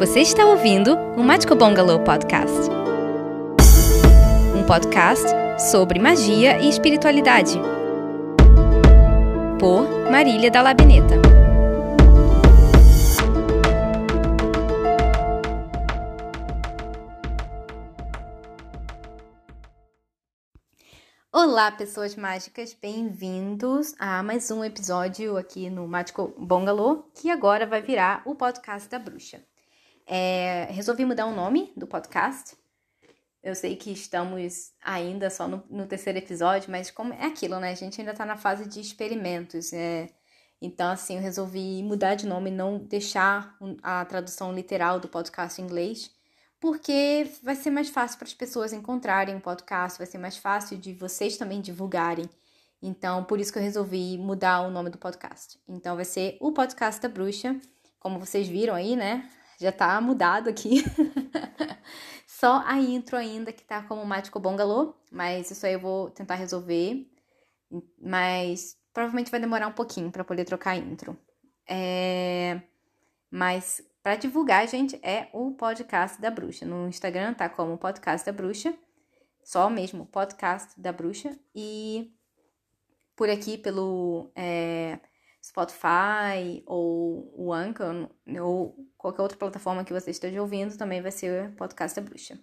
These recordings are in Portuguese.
Você está ouvindo o Mágico Bungalow Podcast. Um podcast sobre magia e espiritualidade. Por Marília da Labineta. Olá, pessoas mágicas, bem-vindos a mais um episódio aqui no Mágico Bungalow, que agora vai virar o podcast da bruxa. É, resolvi mudar o nome do podcast. Eu sei que estamos ainda só no, no, terceiro episódio, mas como é aquilo, né? A gente ainda tá na fase de experimentos. É, então, assim, eu resolvi mudar de nome, não deixar a tradução literal do podcast em inglês, porque vai ser mais fácil para as pessoas encontrarem o podcast, vai ser mais fácil de vocês também divulgarem. Então, por isso que eu resolvi mudar o nome do podcast. Então, vai ser o Podcast da Bruxa, como vocês viram aí, né? Já tá mudado aqui. Só a intro ainda que tá como Mágico Bungalow, mas isso aí eu vou tentar resolver. Mas provavelmente vai demorar um pouquinho para poder trocar a intro. É... Mas para divulgar, gente, é o podcast da bruxa. No Instagram tá como podcast da bruxa, só mesmo podcast da bruxa. E por aqui pelo é, Spotify ou o Anchor ou qualquer outra plataforma que você esteja ouvindo, também vai ser o Podcast da Bruxa.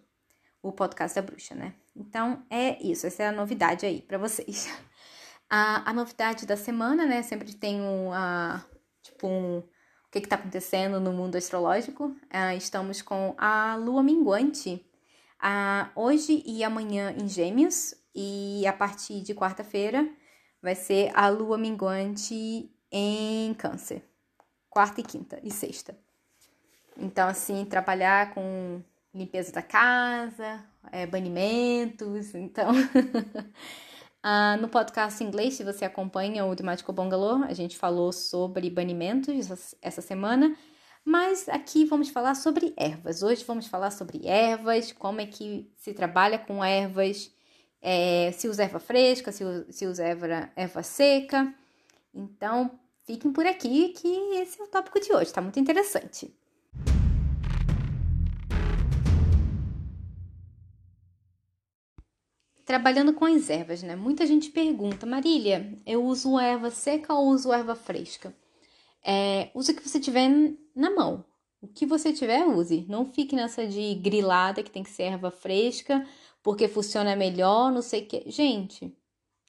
O Podcast da Bruxa, né? Então é isso, essa é a novidade aí para vocês. A, a novidade da semana, né? Sempre tem um, a, tipo um, o que está acontecendo no mundo astrológico. Uh, estamos com a lua minguante uh, hoje e amanhã em Gêmeos, e a partir de quarta-feira vai ser a lua minguante em Câncer, quarta e quinta e sexta. Então, assim, trabalhar com limpeza da casa, é, banimentos. Então, ah, no podcast em inglês, se você acompanha o do Mágico Bungalow, a gente falou sobre banimentos essa semana. Mas aqui vamos falar sobre ervas. Hoje vamos falar sobre ervas, como é que se trabalha com ervas, é, se usa erva fresca, se, se usa erva, erva seca. Então, fiquem por aqui que esse é o tópico de hoje, tá muito interessante. Trabalhando com as ervas, né? Muita gente pergunta, Marília, eu uso erva seca ou uso erva fresca? É, use o que você tiver na mão. O que você tiver, use. Não fique nessa de grilada que tem que ser erva fresca, porque funciona melhor, não sei o que. Gente,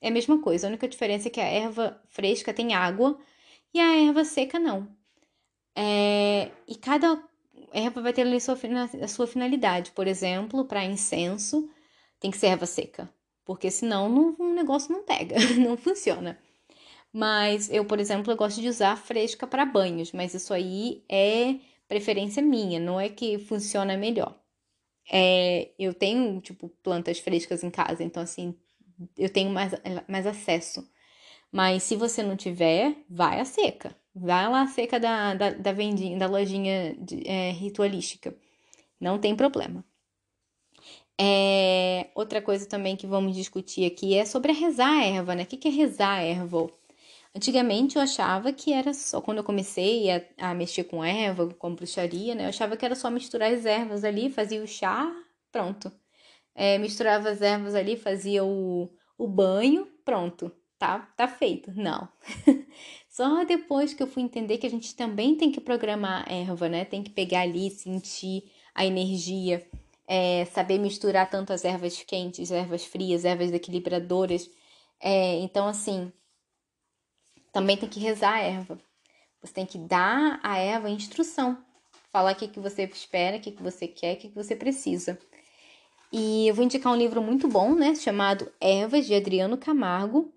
é a mesma coisa, a única diferença é que a erva fresca tem água e a erva seca não. É, e cada erva vai ter ali a sua, a sua finalidade. Por exemplo, para incenso, tem que ser erva seca, porque senão não, o negócio não pega, não funciona. Mas eu, por exemplo, eu gosto de usar fresca para banhos, mas isso aí é preferência minha, não é que funciona melhor. É, eu tenho, tipo, plantas frescas em casa, então, assim, eu tenho mais, mais acesso. Mas se você não tiver, vai a seca. Vai lá a seca da, da, da vendinha, da lojinha de, é, ritualística. Não tem problema. É, outra coisa também que vamos discutir aqui é sobre a rezar a erva, né? O que é rezar a erva? Antigamente eu achava que era só, quando eu comecei a, a mexer com erva, com bruxaria, né? Eu achava que era só misturar as ervas ali, fazia o chá, pronto é, misturava as ervas ali, fazia o, o banho, pronto, tá, tá feito. Não. Só depois que eu fui entender que a gente também tem que programar a erva, né? Tem que pegar ali, sentir a energia, é, saber misturar tanto as ervas quentes, ervas frias, ervas equilibradoras. É, então, assim, também tem que rezar a erva. Você tem que dar a erva instrução. Falar o que, que você espera, o que, que você quer, o que, que você precisa. E eu vou indicar um livro muito bom, né? Chamado Ervas, de Adriano Camargo.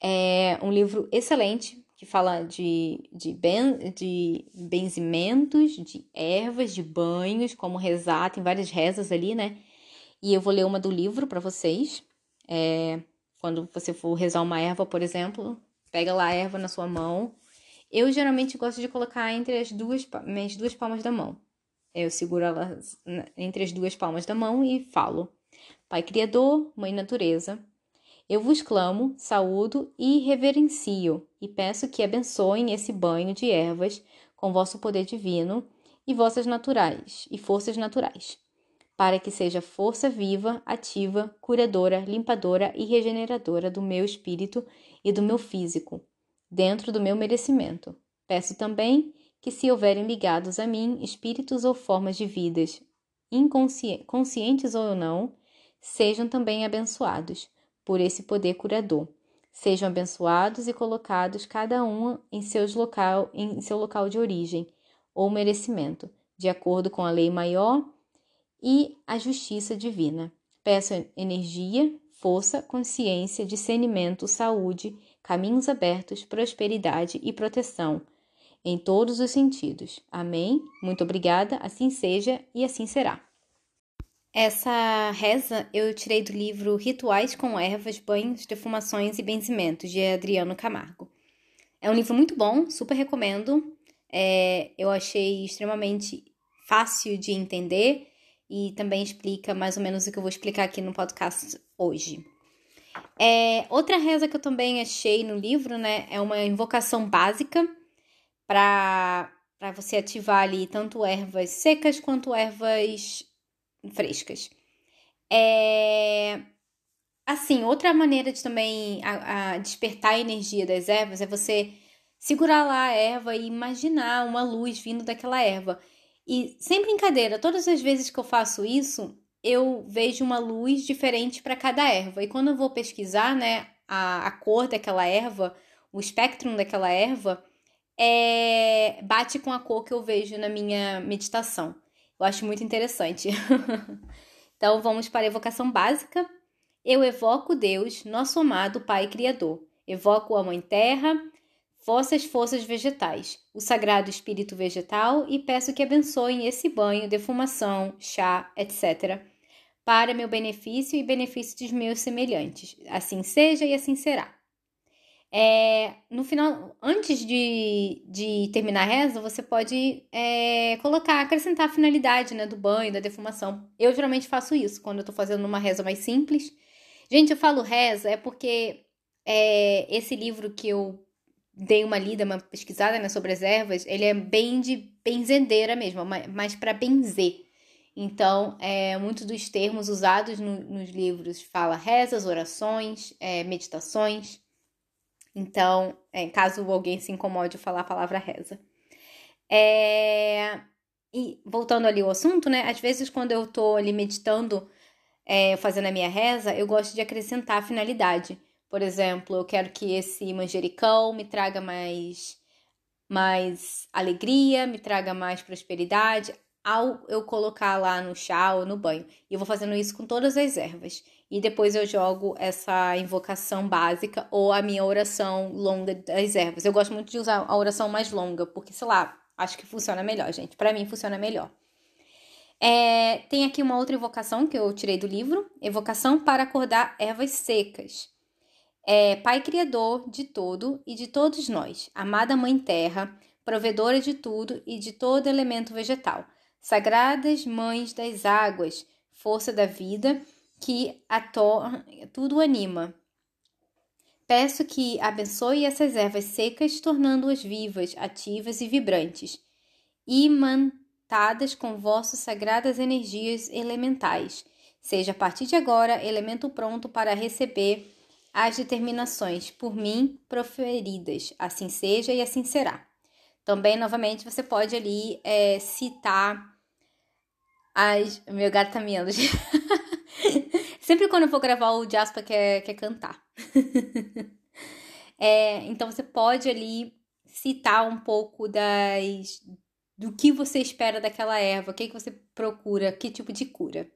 É um livro excelente que fala de, de, ben, de benzimentos, de ervas, de banhos, como rezar, tem várias rezas ali, né? E eu vou ler uma do livro para vocês. É, quando você for rezar uma erva, por exemplo, pega lá a erva na sua mão. Eu geralmente gosto de colocar entre as duas, minhas duas palmas da mão. Eu seguro ela entre as duas palmas da mão e falo: Pai Criador, Mãe Natureza, eu vos clamo, saúdo e reverencio, e peço que abençoem esse banho de ervas com vosso poder divino e vossas naturais e forças naturais, para que seja força viva, ativa, curadora, limpadora e regeneradora do meu espírito e do meu físico, dentro do meu merecimento. Peço também que, se houverem ligados a mim espíritos ou formas de vidas, inconscientes ou não, sejam também abençoados por esse poder curador. Sejam abençoados e colocados cada um em, seus local, em seu local de origem ou merecimento, de acordo com a lei maior e a justiça divina. Peço energia, força, consciência, discernimento, saúde, caminhos abertos, prosperidade e proteção em todos os sentidos. Amém? Muito obrigada, assim seja e assim será. Essa reza eu tirei do livro Rituais com Ervas, Banhos, Defumações e Benzimentos, de Adriano Camargo. É um livro muito bom, super recomendo. É, eu achei extremamente fácil de entender e também explica mais ou menos o que eu vou explicar aqui no podcast hoje. É, outra reza que eu também achei no livro, né, é uma invocação básica para você ativar ali tanto ervas secas quanto ervas frescas. É... Assim, outra maneira de também a, a despertar a energia das ervas é você segurar lá a erva e imaginar uma luz vindo daquela erva. E sem brincadeira, todas as vezes que eu faço isso, eu vejo uma luz diferente para cada erva. E quando eu vou pesquisar, né, a, a cor daquela erva, o espectro daquela erva, é, bate com a cor que eu vejo na minha meditação. Eu acho muito interessante. então vamos para a evocação básica. Eu evoco Deus, nosso amado Pai Criador. Evoco a Mãe Terra, vossas forças vegetais, o Sagrado Espírito Vegetal e peço que abençoem esse banho, defumação, chá, etc., para meu benefício e benefício dos meus semelhantes. Assim seja e assim será. É, no final, antes de, de terminar a reza, você pode é, colocar, acrescentar a finalidade né, do banho, da defumação. Eu geralmente faço isso quando eu tô fazendo uma reza mais simples. Gente, eu falo reza é porque é, esse livro que eu dei uma lida, uma pesquisada né, sobre as ervas, ele é bem de benzendeira mesmo, mas para benzer. Então, é, muitos dos termos usados no, nos livros fala rezas, orações, é, meditações. Então, é, caso alguém se incomode de falar a palavra reza. É... E voltando ali ao assunto, né? Às vezes, quando eu tô ali meditando, é, fazendo a minha reza, eu gosto de acrescentar a finalidade. Por exemplo, eu quero que esse manjericão me traga mais, mais alegria, me traga mais prosperidade ao eu colocar lá no chá ou no banho. E eu vou fazendo isso com todas as ervas e depois eu jogo essa invocação básica ou a minha oração longa das ervas. Eu gosto muito de usar a oração mais longa, porque, sei lá, acho que funciona melhor, gente. Para mim funciona melhor. É, tem aqui uma outra invocação que eu tirei do livro: Evocação para acordar ervas secas. É, Pai Criador de todo e de todos nós, amada Mãe Terra, provedora de tudo e de todo elemento vegetal, sagradas Mães das águas, força da vida que a tudo anima. Peço que abençoe essas ervas secas, tornando-as vivas, ativas e vibrantes, imantadas com vossas sagradas energias elementais. Seja a partir de agora elemento pronto para receber as determinações por mim proferidas. Assim seja e assim será. Também, novamente, você pode ali é, citar as. Meu gato tá miando. Sempre quando eu vou gravar, o Jasper quer, quer cantar. é, então você pode ali citar um pouco das do que você espera daquela erva, o que, que você procura, que tipo de cura.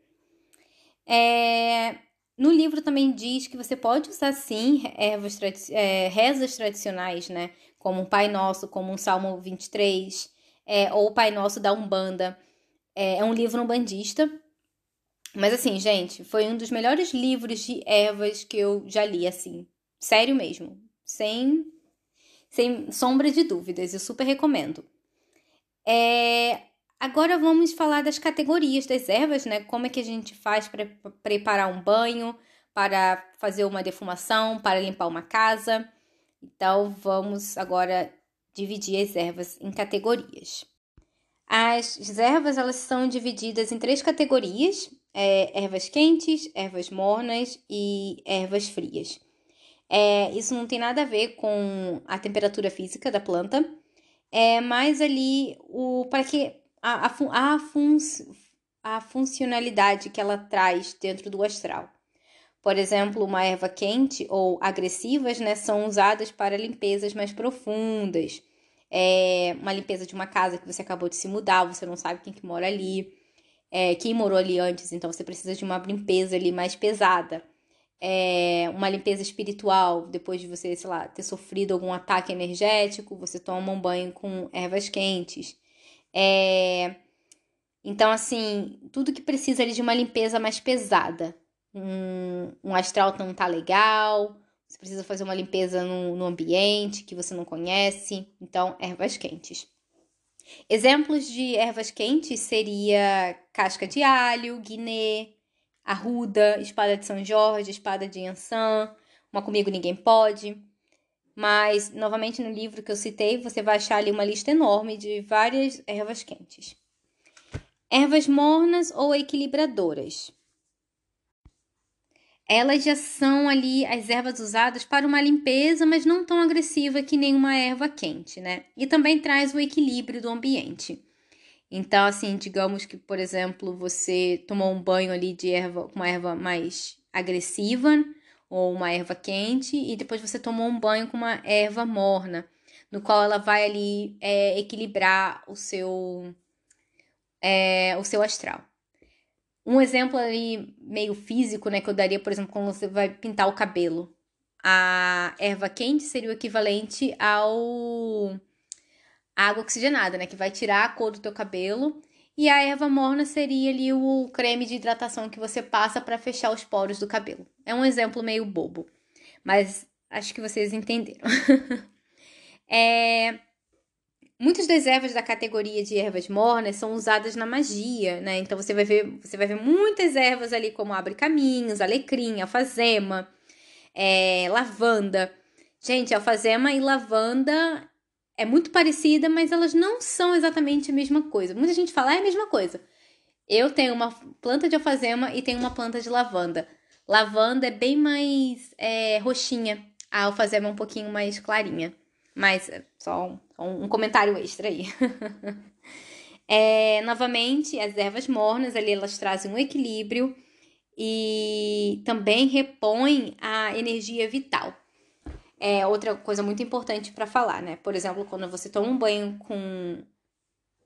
É, no livro também diz que você pode usar sim ervas é, rezas tradicionais, né? Como um Pai Nosso, como um Salmo 23, é, ou o Pai Nosso da Umbanda. É, é um livro umbandista, mas assim, gente, foi um dos melhores livros de ervas que eu já li, assim. Sério mesmo. Sem, sem sombra de dúvidas. Eu super recomendo. É, agora vamos falar das categorias das ervas, né? Como é que a gente faz para preparar um banho, para fazer uma defumação, para limpar uma casa. Então, vamos agora dividir as ervas em categorias. As ervas elas são divididas em três categorias: é, ervas quentes, ervas mornas e ervas frias. É, isso não tem nada a ver com a temperatura física da planta, é mais ali o para que a, a, a, fun, a funcionalidade que ela traz dentro do astral. Por exemplo, uma erva quente ou agressivas né, são usadas para limpezas mais profundas. É uma limpeza de uma casa que você acabou de se mudar, você não sabe quem que mora ali, é, quem morou ali antes, então você precisa de uma limpeza ali mais pesada. É, uma limpeza espiritual, depois de você, sei lá, ter sofrido algum ataque energético, você toma um banho com ervas quentes. É, então, assim, tudo que precisa ali de uma limpeza mais pesada um, um astral não tá legal, você precisa fazer uma limpeza no, no ambiente que você não conhece. Então, ervas quentes. Exemplos de ervas quentes seria casca de alho, guiné, arruda, espada de São Jorge, espada de Ansan, uma comigo ninguém pode. Mas, novamente, no livro que eu citei, você vai achar ali uma lista enorme de várias ervas quentes. Ervas mornas ou equilibradoras elas já são ali as ervas usadas para uma limpeza, mas não tão agressiva que nenhuma erva quente, né? E também traz o equilíbrio do ambiente. Então, assim, digamos que, por exemplo, você tomou um banho ali de erva, uma erva mais agressiva ou uma erva quente, e depois você tomou um banho com uma erva morna, no qual ela vai ali é, equilibrar o seu, é, o seu astral. Um exemplo ali meio físico, né, que eu daria, por exemplo, quando você vai pintar o cabelo. A erva quente seria o equivalente ao água oxigenada, né, que vai tirar a cor do teu cabelo. E a erva morna seria ali o creme de hidratação que você passa para fechar os poros do cabelo. É um exemplo meio bobo, mas acho que vocês entenderam. é, Muitas das ervas da categoria de ervas mornas são usadas na magia, né? Então você vai ver, você vai ver muitas ervas ali como abre caminhos, alecrim, alfazema, é, lavanda. Gente, alfazema e lavanda é muito parecida, mas elas não são exatamente a mesma coisa. Muita gente fala, é a mesma coisa. Eu tenho uma planta de alfazema e tenho uma planta de lavanda. Lavanda é bem mais é, roxinha, a alfazema é um pouquinho mais clarinha. Mas é só um, um comentário extra aí. é, novamente, as ervas mornas ali elas trazem um equilíbrio e também repõem a energia vital. É outra coisa muito importante para falar, né? Por exemplo, quando você toma um banho com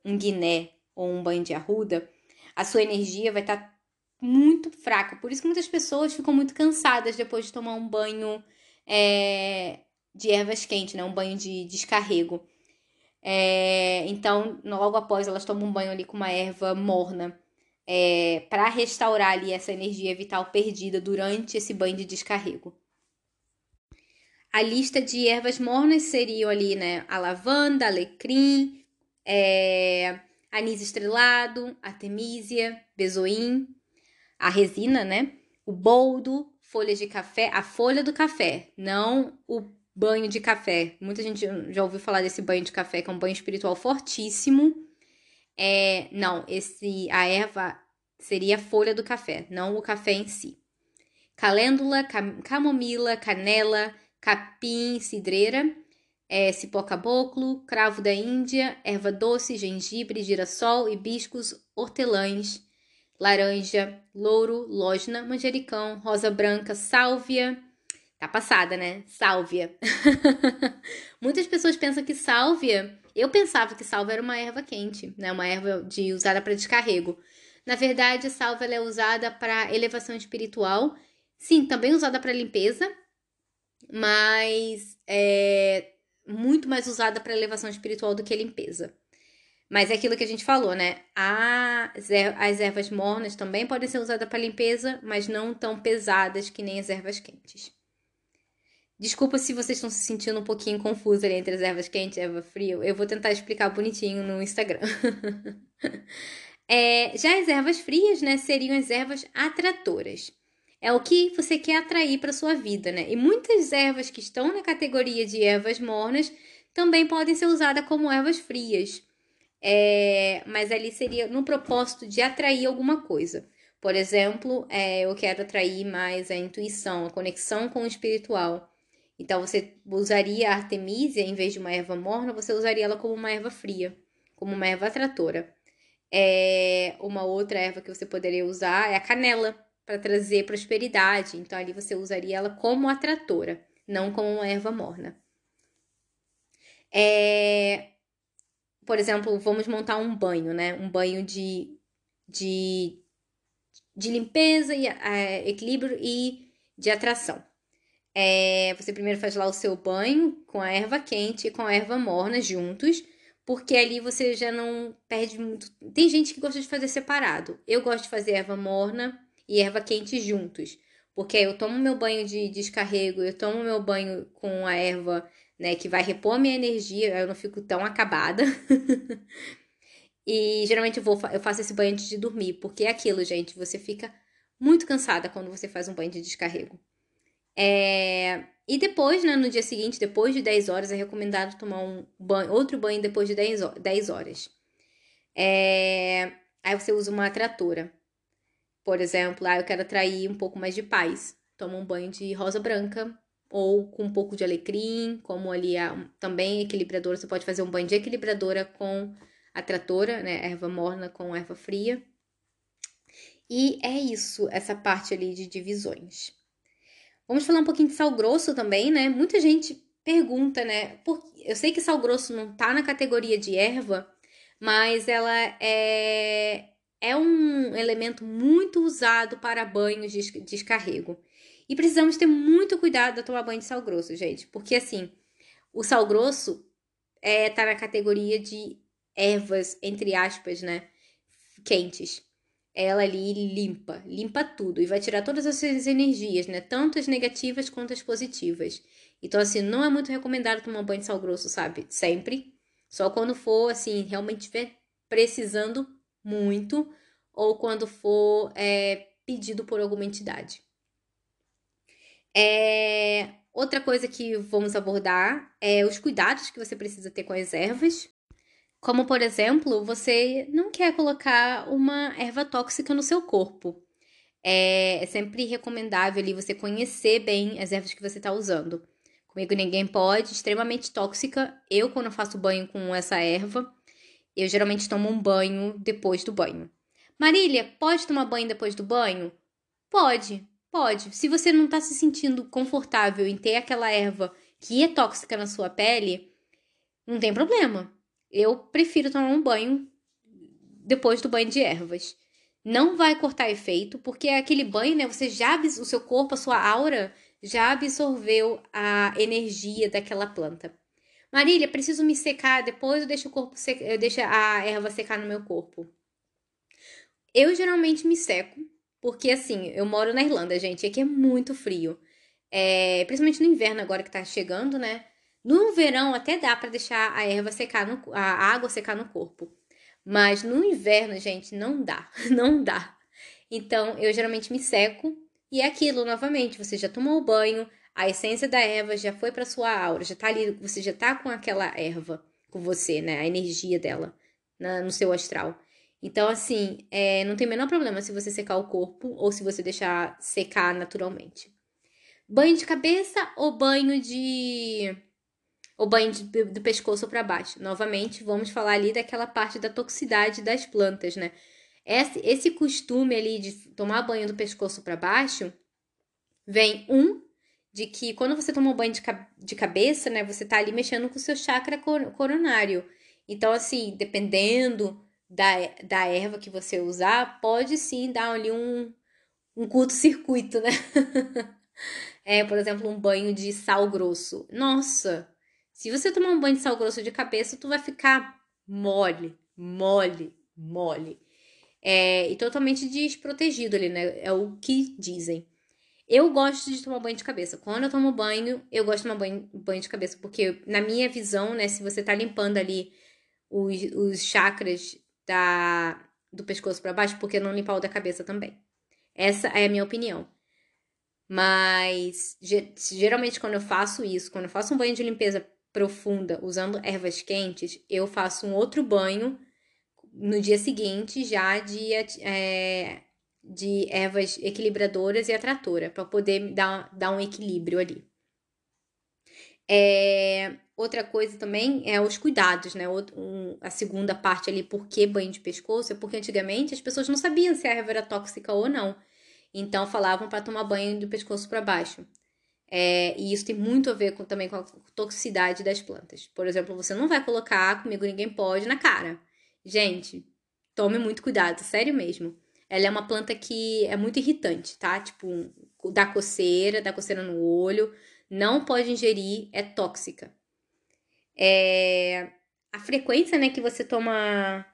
um guiné ou um banho de arruda, a sua energia vai estar tá muito fraca. Por isso que muitas pessoas ficam muito cansadas depois de tomar um banho é, de ervas quentes, né? Um banho de descarrego. É, então, logo após, elas tomam um banho ali com uma erva morna. É, para restaurar ali essa energia vital perdida durante esse banho de descarrego. A lista de ervas mornas seriam ali, né? A lavanda, alecrim, é, anis estrelado, artemisia, bezoim, a resina, né? O boldo, folhas de café, a folha do café, não o banho de café. Muita gente já ouviu falar desse banho de café, que é um banho espiritual fortíssimo. É, não, esse a erva seria a folha do café, não o café em si. Calêndula, cam, camomila, canela, capim, cidreira, é, cipó caboclo, cravo da Índia, erva doce, gengibre, girassol, hibiscos, hortelãs, laranja, louro, lógina, manjericão, rosa branca, sálvia, Tá passada, né? Sálvia. Muitas pessoas pensam que sálvia. Eu pensava que sálvia era uma erva quente, né? Uma erva de usada para descarrego. Na verdade, sálvia é usada para elevação espiritual. Sim, também usada para limpeza, mas é muito mais usada para elevação espiritual do que limpeza. Mas é aquilo que a gente falou, né? As, er as ervas mornas também podem ser usadas para limpeza, mas não tão pesadas que nem as ervas quentes. Desculpa se vocês estão se sentindo um pouquinho confusos ali entre as ervas quentes e erva fria. Eu vou tentar explicar bonitinho no Instagram. é, já as ervas frias, né, seriam as ervas atratoras. É o que você quer atrair para sua vida, né? E muitas ervas que estão na categoria de ervas mornas também podem ser usadas como ervas frias. é, mas ali seria no propósito de atrair alguma coisa. Por exemplo, é, eu quero atrair mais a intuição, a conexão com o espiritual. Então, você usaria a artemisia, em vez de uma erva morna, você usaria ela como uma erva fria, como uma erva atratora. É, uma outra erva que você poderia usar é a canela, para trazer prosperidade. Então, ali você usaria ela como atratora, não como uma erva morna. É, por exemplo, vamos montar um banho, né? Um banho de, de, de limpeza e é, equilíbrio e de atração. É, você primeiro faz lá o seu banho com a erva quente e com a erva morna juntos, porque ali você já não perde muito. Tem gente que gosta de fazer separado. Eu gosto de fazer erva morna e erva quente juntos, porque eu tomo meu banho de descarrego, eu tomo meu banho com a erva, né, que vai repor a minha energia, eu não fico tão acabada. e geralmente eu vou eu faço esse banho antes de dormir, porque é aquilo, gente, você fica muito cansada quando você faz um banho de descarrego. É... E depois, né, no dia seguinte, depois de 10 horas, é recomendado tomar um banho, outro banho depois de 10 horas. É... Aí você usa uma atratora. Por exemplo, ah, eu quero atrair um pouco mais de paz. Toma um banho de rosa branca ou com um pouco de alecrim, como ali a, também equilibradora. Você pode fazer um banho de equilibradora com atratora, né, erva morna com erva fria. E é isso, essa parte ali de divisões. Vamos falar um pouquinho de sal grosso também, né? Muita gente pergunta, né? Por... Eu sei que sal grosso não tá na categoria de erva, mas ela é, é um elemento muito usado para banhos de descarrego. E precisamos ter muito cuidado ao tomar banho de sal grosso, gente, porque assim, o sal grosso é, tá na categoria de ervas, entre aspas, né? Quentes ela ali limpa, limpa tudo e vai tirar todas essas energias, né? Tanto as negativas quanto as positivas. Então, assim, não é muito recomendado tomar banho de sal grosso, sabe? Sempre. Só quando for, assim, realmente estiver precisando muito ou quando for é, pedido por alguma entidade. É, outra coisa que vamos abordar é os cuidados que você precisa ter com as ervas. Como, por exemplo, você não quer colocar uma erva tóxica no seu corpo. É, é sempre recomendável ali você conhecer bem as ervas que você está usando. Comigo ninguém pode, extremamente tóxica. Eu, quando faço banho com essa erva, eu geralmente tomo um banho depois do banho. Marília, pode tomar banho depois do banho? Pode, pode. Se você não está se sentindo confortável em ter aquela erva que é tóxica na sua pele, não tem problema. Eu prefiro tomar um banho depois do banho de ervas. Não vai cortar efeito, porque é aquele banho, né? Você já o seu corpo, a sua aura já absorveu a energia daquela planta. Marília, preciso me secar depois eu deixo o corpo sec... eu deixo a erva secar no meu corpo. Eu geralmente me seco, porque assim, eu moro na Irlanda, gente, e aqui é muito frio. É, principalmente no inverno agora que tá chegando, né? No verão até dá para deixar a erva secar, no, a água secar no corpo. Mas no inverno, gente, não dá, não dá. Então, eu geralmente me seco e é aquilo novamente, você já tomou o banho, a essência da erva já foi para sua aura, já tá ali, você já tá com aquela erva com você, né? A energia dela na, no seu astral. Então, assim, é, não tem o menor problema se você secar o corpo ou se você deixar secar naturalmente. Banho de cabeça ou banho de o banho de, do pescoço para baixo. Novamente, vamos falar ali daquela parte da toxicidade das plantas, né? Esse, esse costume ali de tomar banho do pescoço para baixo vem um de que quando você toma banho de, de cabeça, né, você tá ali mexendo com o seu chakra coronário. Então, assim, dependendo da, da erva que você usar, pode sim dar ali um, um curto-circuito, né? é, por exemplo, um banho de sal grosso. Nossa, se você tomar um banho de sal grosso de cabeça, tu vai ficar mole, mole, mole. É, e totalmente desprotegido ali, né? É o que dizem. Eu gosto de tomar banho de cabeça. Quando eu tomo banho, eu gosto de tomar banho, banho de cabeça, porque na minha visão, né, se você tá limpando ali os, os chakras da, do pescoço para baixo, porque não limpar o da cabeça também. Essa é a minha opinião. Mas geralmente quando eu faço isso, quando eu faço um banho de limpeza profunda usando ervas quentes, eu faço um outro banho no dia seguinte já de, é, de ervas equilibradoras e atratora, para poder dar, dar um equilíbrio ali. É, outra coisa também é os cuidados, né? Um, a segunda parte ali, por que banho de pescoço? É porque antigamente as pessoas não sabiam se a erva era tóxica ou não. Então falavam para tomar banho do pescoço para baixo. É, e isso tem muito a ver com, também com a toxicidade das plantas. Por exemplo, você não vai colocar comigo ninguém pode na cara. Gente, tome muito cuidado, sério mesmo. Ela é uma planta que é muito irritante, tá? Tipo, dá coceira, dá coceira no olho, não pode ingerir, é tóxica. É... A frequência, né, que você toma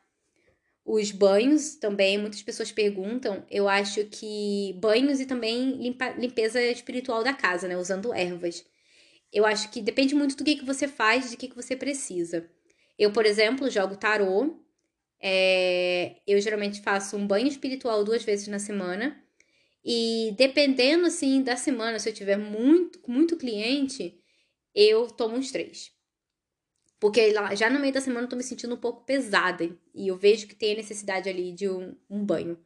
os banhos também, muitas pessoas perguntam. Eu acho que banhos e também limpa, limpeza espiritual da casa, né? Usando ervas. Eu acho que depende muito do que, que você faz, de que, que você precisa. Eu, por exemplo, jogo tarô. É, eu geralmente faço um banho espiritual duas vezes na semana. E dependendo, assim, da semana, se eu tiver muito, muito cliente, eu tomo uns três. Porque já no meio da semana eu tô me sentindo um pouco pesada e eu vejo que tem a necessidade ali de um, um banho.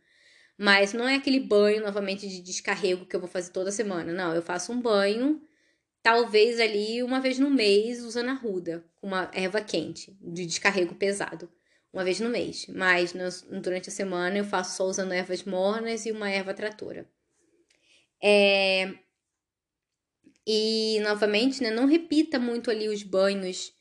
Mas não é aquele banho novamente de descarrego que eu vou fazer toda semana. Não, eu faço um banho, talvez ali uma vez no mês, usando a ruda, com uma erva quente, de descarrego pesado. Uma vez no mês. Mas durante a semana eu faço só usando ervas mornas e uma erva tratora. É... E novamente, né, não repita muito ali os banhos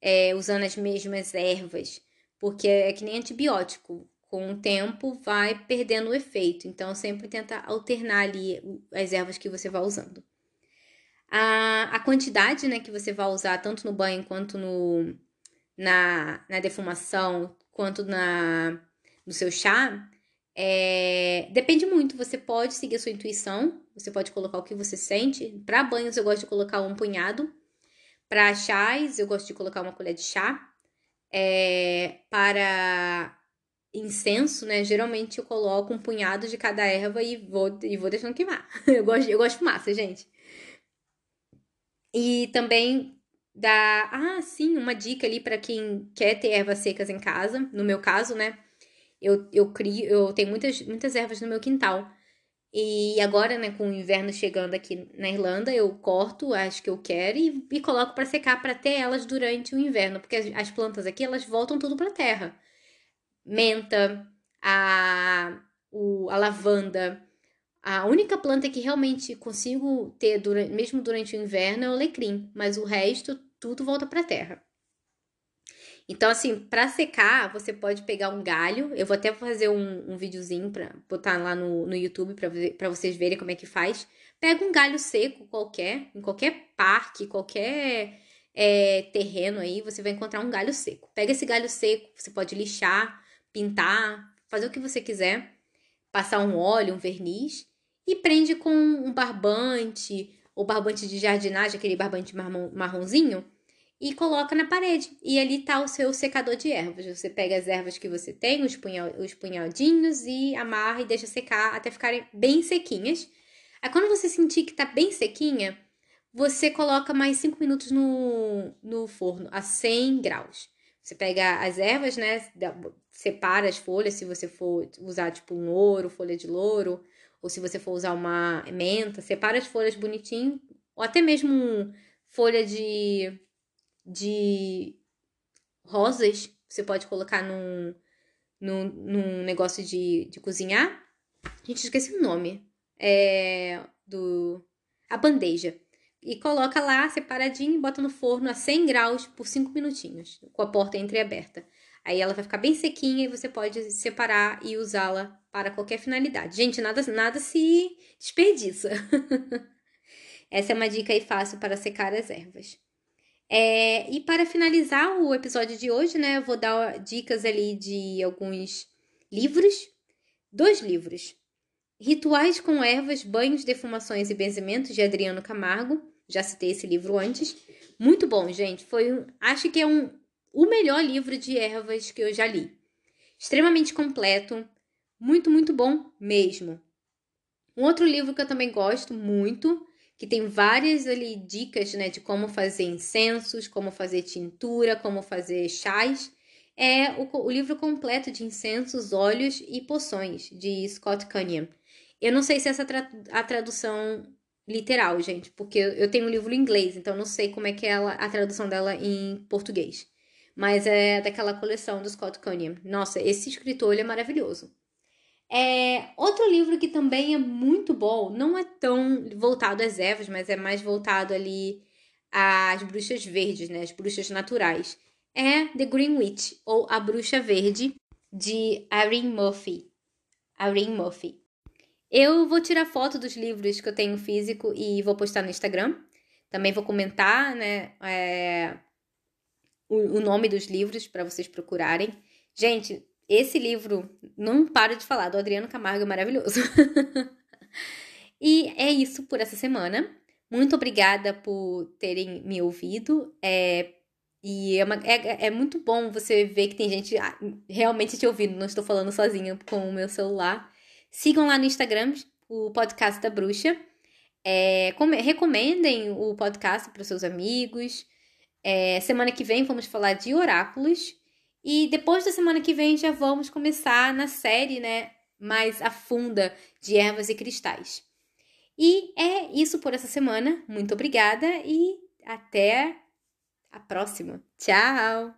é, usando as mesmas ervas, porque é que nem antibiótico. Com o tempo vai perdendo o efeito. Então, sempre tenta alternar ali as ervas que você vai usando. A, a quantidade né, que você vai usar, tanto no banho quanto no, na, na defumação, quanto na, no seu chá, é, depende muito. Você pode seguir a sua intuição, você pode colocar o que você sente. Para banhos, eu gosto de colocar um punhado para chás, eu gosto de colocar uma colher de chá. É, para incenso, né? Geralmente eu coloco um punhado de cada erva e vou, e vou deixando queimar. Eu gosto, eu gosto de fumaça, gente. E também dá. Ah, sim, uma dica ali para quem quer ter ervas secas em casa. No meu caso, né? Eu, eu crio, eu tenho muitas, muitas ervas no meu quintal. E agora, né, com o inverno chegando aqui na Irlanda, eu corto as que eu quero e, e coloco para secar para ter elas durante o inverno, porque as, as plantas aqui elas voltam tudo para terra. Menta, a, o, a lavanda. A única planta que realmente consigo ter durante, mesmo durante o inverno é o alecrim, mas o resto tudo volta para a terra. Então, assim, para secar, você pode pegar um galho. Eu vou até fazer um, um videozinho para botar lá no, no YouTube para vocês verem como é que faz. Pega um galho seco qualquer, em qualquer parque, qualquer é, terreno aí, você vai encontrar um galho seco. Pega esse galho seco, você pode lixar, pintar, fazer o que você quiser, passar um óleo, um verniz e prende com um barbante ou barbante de jardinagem, aquele barbante marrom, marronzinho e coloca na parede. E ali tá o seu secador de ervas. Você pega as ervas que você tem, os, punhal, os punhaldinhos, e amarra e deixa secar até ficarem bem sequinhas. Aí quando você sentir que tá bem sequinha, você coloca mais 5 minutos no, no forno a 100 graus. Você pega as ervas, né? Separa as folhas, se você for usar tipo um louro, folha de louro, ou se você for usar uma menta, separa as folhas bonitinho, ou até mesmo folha de de rosas, você pode colocar num, num, num negócio de, de cozinhar. Gente, esqueci o nome. É do. A bandeja. E coloca lá separadinho e bota no forno a 100 graus por 5 minutinhos, com a porta entreaberta. Aí ela vai ficar bem sequinha e você pode separar e usá-la para qualquer finalidade. Gente, nada, nada se desperdiça. Essa é uma dica aí fácil para secar as ervas. É, e para finalizar o episódio de hoje, né, eu vou dar dicas ali de alguns livros. Dois livros. Rituais com Ervas, Banhos, Defumações e Benzimentos, de Adriano Camargo. Já citei esse livro antes. Muito bom, gente. Foi acho que é um, o melhor livro de ervas que eu já li. Extremamente completo. Muito, muito bom mesmo. Um outro livro que eu também gosto muito que tem várias ali dicas, né, de como fazer incensos, como fazer tintura, como fazer chás. é o, o livro completo de incensos, óleos e poções, de Scott Cunningham. Eu não sei se essa tra a tradução literal, gente, porque eu tenho um livro em inglês, então não sei como é que é ela, a tradução dela em português. Mas é daquela coleção do Scott Cunningham. Nossa, esse escritor ele é maravilhoso. É, outro livro que também é muito bom, não é tão voltado às ervas, mas é mais voltado ali às bruxas verdes, né? As bruxas naturais é The Green Witch, ou A Bruxa Verde, de Irene Murphy. Irene Murphy. Eu vou tirar foto dos livros que eu tenho físico e vou postar no Instagram. Também vou comentar, né, é, o, o nome dos livros para vocês procurarem. Gente, esse livro, não paro de falar, do Adriano Camargo é maravilhoso. e é isso por essa semana. Muito obrigada por terem me ouvido. É, e é, uma, é, é muito bom você ver que tem gente ah, realmente te ouvindo, não estou falando sozinha com o meu celular. Sigam lá no Instagram o podcast da Bruxa. É, come, recomendem o podcast para seus amigos. É, semana que vem vamos falar de oráculos. E depois da semana que vem já vamos começar na série, né? Mais a funda de ervas e cristais. E é isso por essa semana. Muito obrigada e até a próxima. Tchau!